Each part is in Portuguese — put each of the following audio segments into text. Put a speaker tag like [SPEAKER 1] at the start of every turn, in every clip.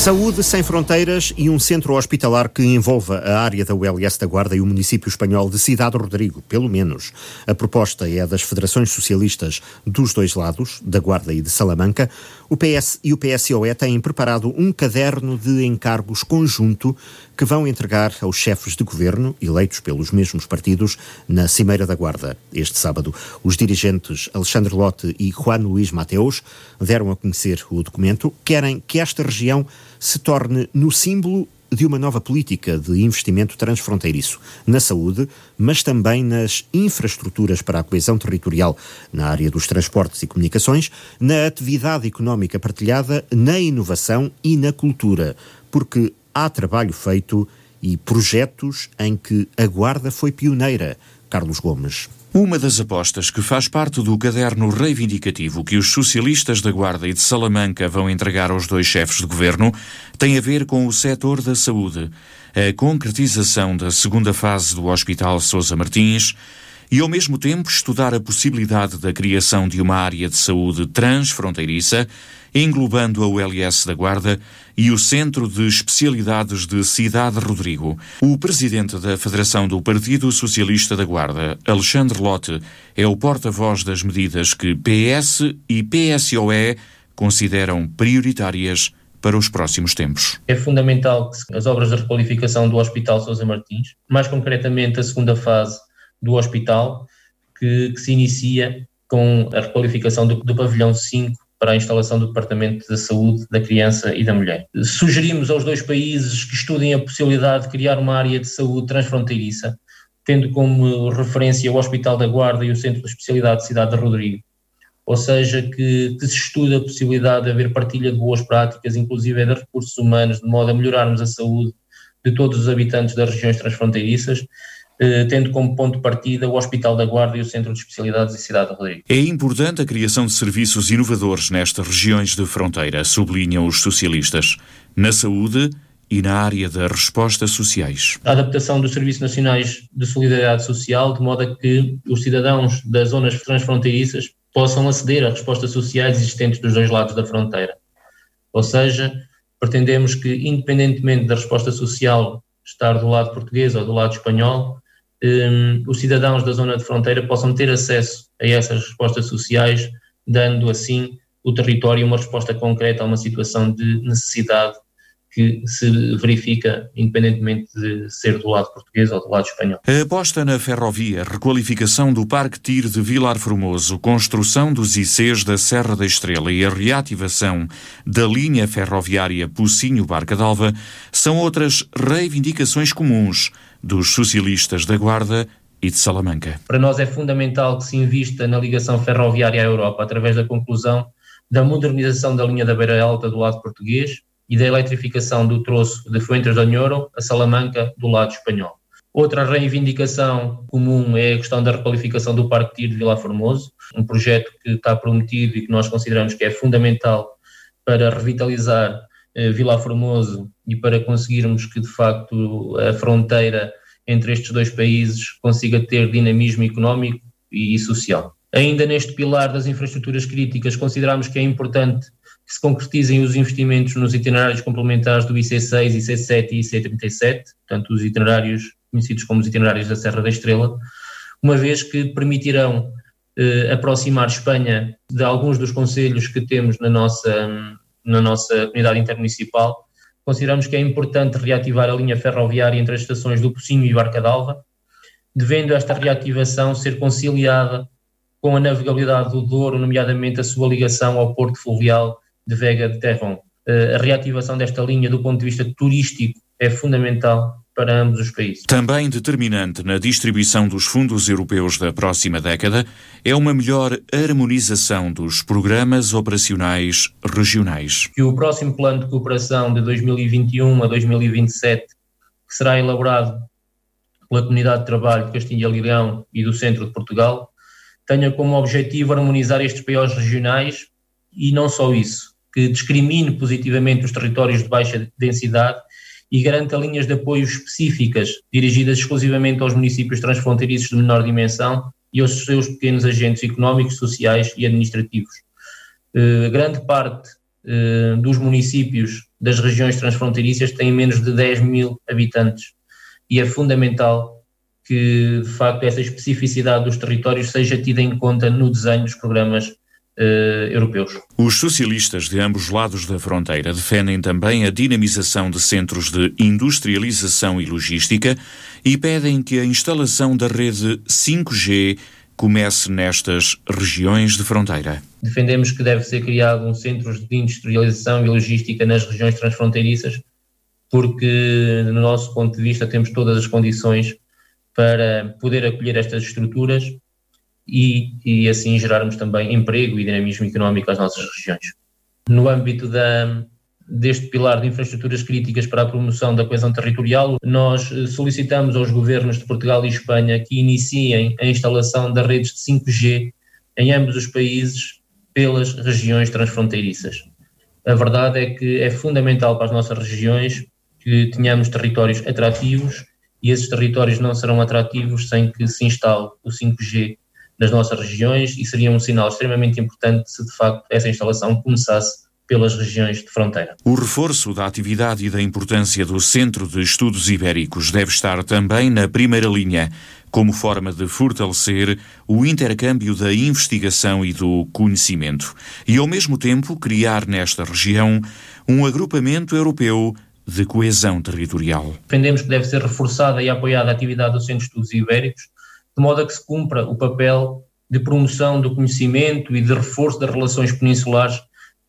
[SPEAKER 1] Saúde sem fronteiras e um centro hospitalar que envolva a área da ULS da Guarda e o município espanhol de Cidade Rodrigo, pelo menos. A proposta é das federações socialistas dos dois lados, da Guarda e de Salamanca. O PS e o PSOE têm preparado um caderno de encargos conjunto que vão entregar aos chefes de governo, eleitos pelos mesmos partidos, na Cimeira da Guarda. Este sábado, os dirigentes Alexandre Lote e Juan Luís Mateus deram a conhecer o documento. Querem que esta região se torne no símbolo de uma nova política de investimento transfronteiriço na saúde, mas também nas infraestruturas para a coesão territorial na área dos transportes e comunicações, na atividade económica partilhada, na inovação e na cultura, porque há trabalho feito e projetos em que a Guarda foi pioneira. Carlos Gomes.
[SPEAKER 2] Uma das apostas que faz parte do caderno reivindicativo que os socialistas da Guarda e de Salamanca vão entregar aos dois chefes de governo tem a ver com o setor da saúde, a concretização da segunda fase do Hospital Sousa Martins e, ao mesmo tempo, estudar a possibilidade da criação de uma área de saúde transfronteiriça englobando a ULS da Guarda e o Centro de Especialidades de Cidade Rodrigo. O presidente da Federação do Partido Socialista da Guarda, Alexandre Lote, é o porta-voz das medidas que PS e PSOE consideram prioritárias para os próximos tempos.
[SPEAKER 3] É fundamental que as obras de requalificação do Hospital Sousa Martins, mais concretamente a segunda fase do hospital, que, que se inicia com a requalificação do, do pavilhão 5 para a instalação do Departamento da Saúde da Criança e da Mulher. Sugerimos aos dois países que estudem a possibilidade de criar uma área de saúde transfronteiriça, tendo como referência o Hospital da Guarda e o Centro de Especialidade de Cidade de Rodrigo. Ou seja, que, que se estude a possibilidade de haver partilha de boas práticas, inclusive de recursos humanos, de modo a melhorarmos a saúde de todos os habitantes das regiões transfronteiriças tendo como ponto de partida o Hospital da Guarda e o Centro de Especialidades de Cidade de Rodrigo.
[SPEAKER 2] É importante a criação de serviços inovadores nestas regiões de fronteira, sublinham os socialistas. Na saúde, e na área das respostas sociais.
[SPEAKER 3] A adaptação dos Serviços Nacionais de Solidariedade Social, de modo a que os cidadãos das zonas transfronteiriças possam aceder a respostas sociais existentes dos dois lados da fronteira. Ou seja, pretendemos que, independentemente da resposta social estar do lado português ou do lado espanhol, um, os cidadãos da zona de fronteira possam ter acesso a essas respostas sociais, dando assim o território uma resposta concreta a uma situação de necessidade que se verifica independentemente de ser do lado português ou do lado espanhol.
[SPEAKER 2] A aposta na ferrovia, requalificação do Parque TIR de Vilar Formoso, construção dos ICs da Serra da Estrela e a reativação da linha ferroviária Pocinho-Barca d'Alva são outras reivindicações comuns dos socialistas da Guarda e de Salamanca.
[SPEAKER 3] Para nós é fundamental que se invista na ligação ferroviária à Europa através da conclusão da modernização da linha da Beira Alta do lado português e da eletrificação do troço de Fuentes de Onhoro a Salamanca do lado espanhol. Outra reivindicação comum é a questão da requalificação do Parque Tiro de Vila Formoso, um projeto que está prometido e que nós consideramos que é fundamental para revitalizar Vila Formoso e para conseguirmos que, de facto, a fronteira entre estes dois países consiga ter dinamismo económico e social. Ainda neste pilar das infraestruturas críticas, consideramos que é importante que se concretizem os investimentos nos itinerários complementares do IC6, IC7 e IC37, portanto, os itinerários conhecidos como os itinerários da Serra da Estrela, uma vez que permitirão eh, aproximar Espanha de alguns dos conselhos que temos na nossa, na nossa comunidade intermunicipal, consideramos que é importante reativar a linha ferroviária entre as estações do Pocinho e Barca d'Alva, devendo esta reativação ser conciliada com a navegabilidade do Douro, nomeadamente a sua ligação ao porto fluvial de Vega de Terron. Eh, a reativação desta linha do ponto de vista turístico é fundamental para ambos os países.
[SPEAKER 2] Também determinante na distribuição dos fundos europeus da próxima década é uma melhor harmonização dos programas operacionais regionais.
[SPEAKER 3] Que o próximo plano de cooperação de 2021 a 2027, que será elaborado pela Comunidade de Trabalho de Castilha e Leão e do Centro de Portugal, tenha como objetivo harmonizar estes POs regionais e não só isso, que discrimine positivamente os territórios de baixa densidade e garanta linhas de apoio específicas dirigidas exclusivamente aos municípios transfronteiriços de menor dimensão e aos seus pequenos agentes económicos, sociais e administrativos. Uh, grande parte eh, dos municípios das regiões transfronteiriças têm menos de 10 mil habitantes e é fundamental que, de facto, essa especificidade dos territórios seja tida em conta no desenho dos programas europeus.
[SPEAKER 2] Os socialistas de ambos lados da fronteira defendem também a dinamização de centros de industrialização e logística e pedem que a instalação da rede 5G comece nestas regiões de fronteira.
[SPEAKER 3] Defendemos que deve ser criado um centro de industrialização e logística nas regiões transfronteiriças, porque, no nosso ponto de vista, temos todas as condições para poder acolher estas estruturas e, e assim gerarmos também emprego e dinamismo económico às nossas regiões. No âmbito da, deste pilar de infraestruturas críticas para a promoção da coesão territorial, nós eh, solicitamos aos governos de Portugal e Espanha que iniciem a instalação das redes de 5G em ambos os países pelas regiões transfronteiriças. A verdade é que é fundamental para as nossas regiões que tenhamos territórios atrativos e esses territórios não serão atrativos sem que se instale o 5G nas nossas regiões e seria um sinal extremamente importante se de facto essa instalação começasse pelas regiões de fronteira.
[SPEAKER 2] O reforço da atividade e da importância do Centro de Estudos Ibéricos deve estar também na primeira linha, como forma de fortalecer o intercâmbio da investigação e do conhecimento, e ao mesmo tempo criar nesta região um agrupamento europeu de coesão territorial.
[SPEAKER 3] Defendemos que deve ser reforçada e apoiada a atividade do Centro de Estudos Ibéricos, de modo a que se cumpra o papel de promoção do conhecimento e de reforço das relações peninsulares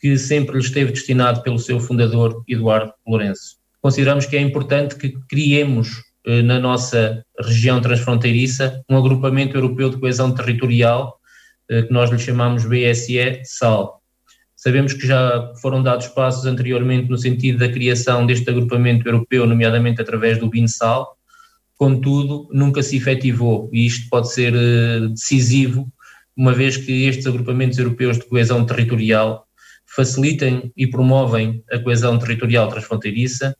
[SPEAKER 3] que sempre lhe esteve destinado pelo seu fundador, Eduardo Lourenço. Consideramos que é importante que criemos eh, na nossa região transfronteiriça um agrupamento europeu de coesão territorial, eh, que nós lhe chamamos BSE-SAL. Sabemos que já foram dados passos anteriormente no sentido da criação deste agrupamento europeu, nomeadamente através do BINSAL, contudo, nunca se efetivou e isto pode ser uh, decisivo, uma vez que estes agrupamentos europeus de coesão territorial facilitem e promovem a coesão territorial transfronteiriça,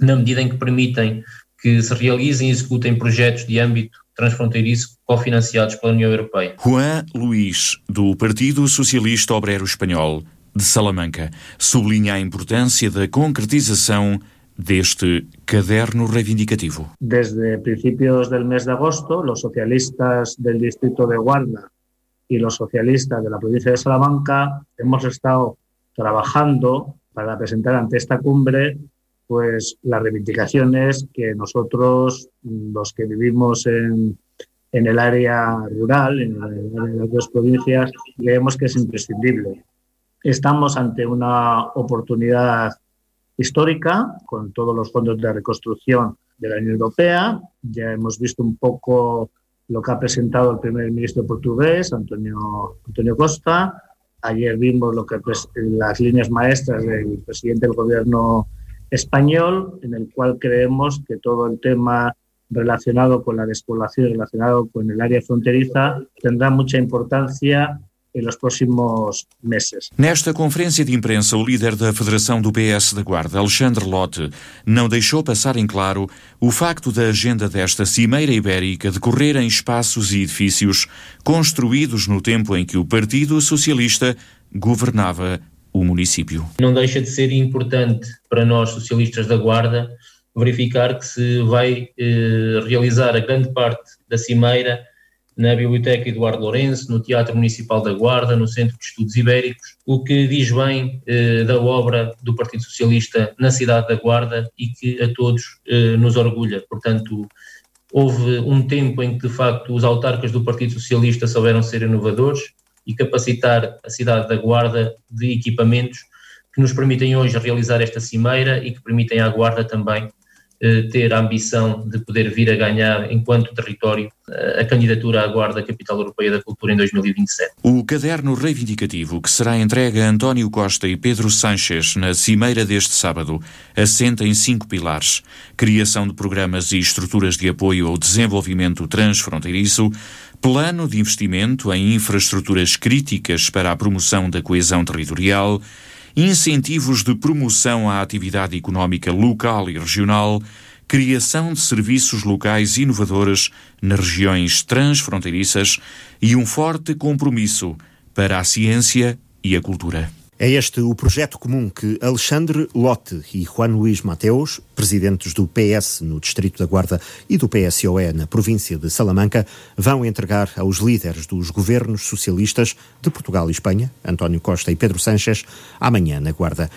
[SPEAKER 3] na medida em que permitem que se realizem e executem projetos de âmbito transfronteiriço cofinanciados pela União Europeia.
[SPEAKER 2] Juan Luís, do Partido Socialista Obrero Espanhol de Salamanca, sublinha a importância da concretização deste caderno reivindicativo.
[SPEAKER 4] Desde principios del mes de agosto, los socialistas del distrito de Guarda y los socialistas de la provincia de Salamanca hemos estado trabajando para presentar ante esta cumbre pues las reivindicaciones que nosotros, los que vivimos en, en el área rural, en, las dos provincias, creemos que es imprescindible. Estamos ante una oportunidad histórica con todos los fondos de reconstrucción de la Unión Europea. Ya hemos visto un poco lo que ha presentado el primer ministro portugués, Antonio, Antonio Costa. Ayer vimos lo que las líneas maestras del presidente del gobierno español, en el cual creemos que todo el tema relacionado con la despoblación, relacionado con el área fronteriza, tendrá mucha importancia em los próximos meses.
[SPEAKER 2] Nesta conferência de imprensa, o líder da Federação do PS da Guarda, Alexandre Lotte, não deixou passar em claro o facto da agenda desta Cimeira Ibérica decorrer em espaços e edifícios construídos no tempo em que o Partido Socialista governava o município.
[SPEAKER 3] Não deixa de ser importante para nós, socialistas da Guarda, verificar que se vai eh, realizar a grande parte da Cimeira na Biblioteca Eduardo Lourenço, no Teatro Municipal da Guarda, no Centro de Estudos Ibéricos, o que diz bem eh, da obra do Partido Socialista na cidade da Guarda e que a todos eh, nos orgulha. Portanto, houve um tempo em que, de facto, os autarcas do Partido Socialista souberam ser inovadores e capacitar a cidade da Guarda de equipamentos que nos permitem hoje realizar esta cimeira e que permitem à Guarda também ter a ambição de poder vir a ganhar, enquanto território, eh, a candidatura à Guarda Capital Europeia da Cultura em 2027.
[SPEAKER 2] O caderno reivindicativo que será entregue a António Costa e Pedro Sanches na cimeira deste sábado assenta em cinco pilares: criação de programas e estruturas de apoio ao desenvolvimento transfronteiriço, plano de investimento em infraestruturas críticas para a promoção da coesão territorial, incentivos de promoção à atividade económica local e regional, criação de serviços locais inovadores nas regiões transfronteiriças e um forte compromisso para a ciência e a cultura.
[SPEAKER 1] É este o projeto comum que Alexandre Lotte e Juan Luís Mateus, presidentes do PS no Distrito da Guarda e do PSOE na província de Salamanca, vão entregar aos líderes dos governos socialistas de Portugal e Espanha, António Costa e Pedro Sánchez, amanhã na Guarda.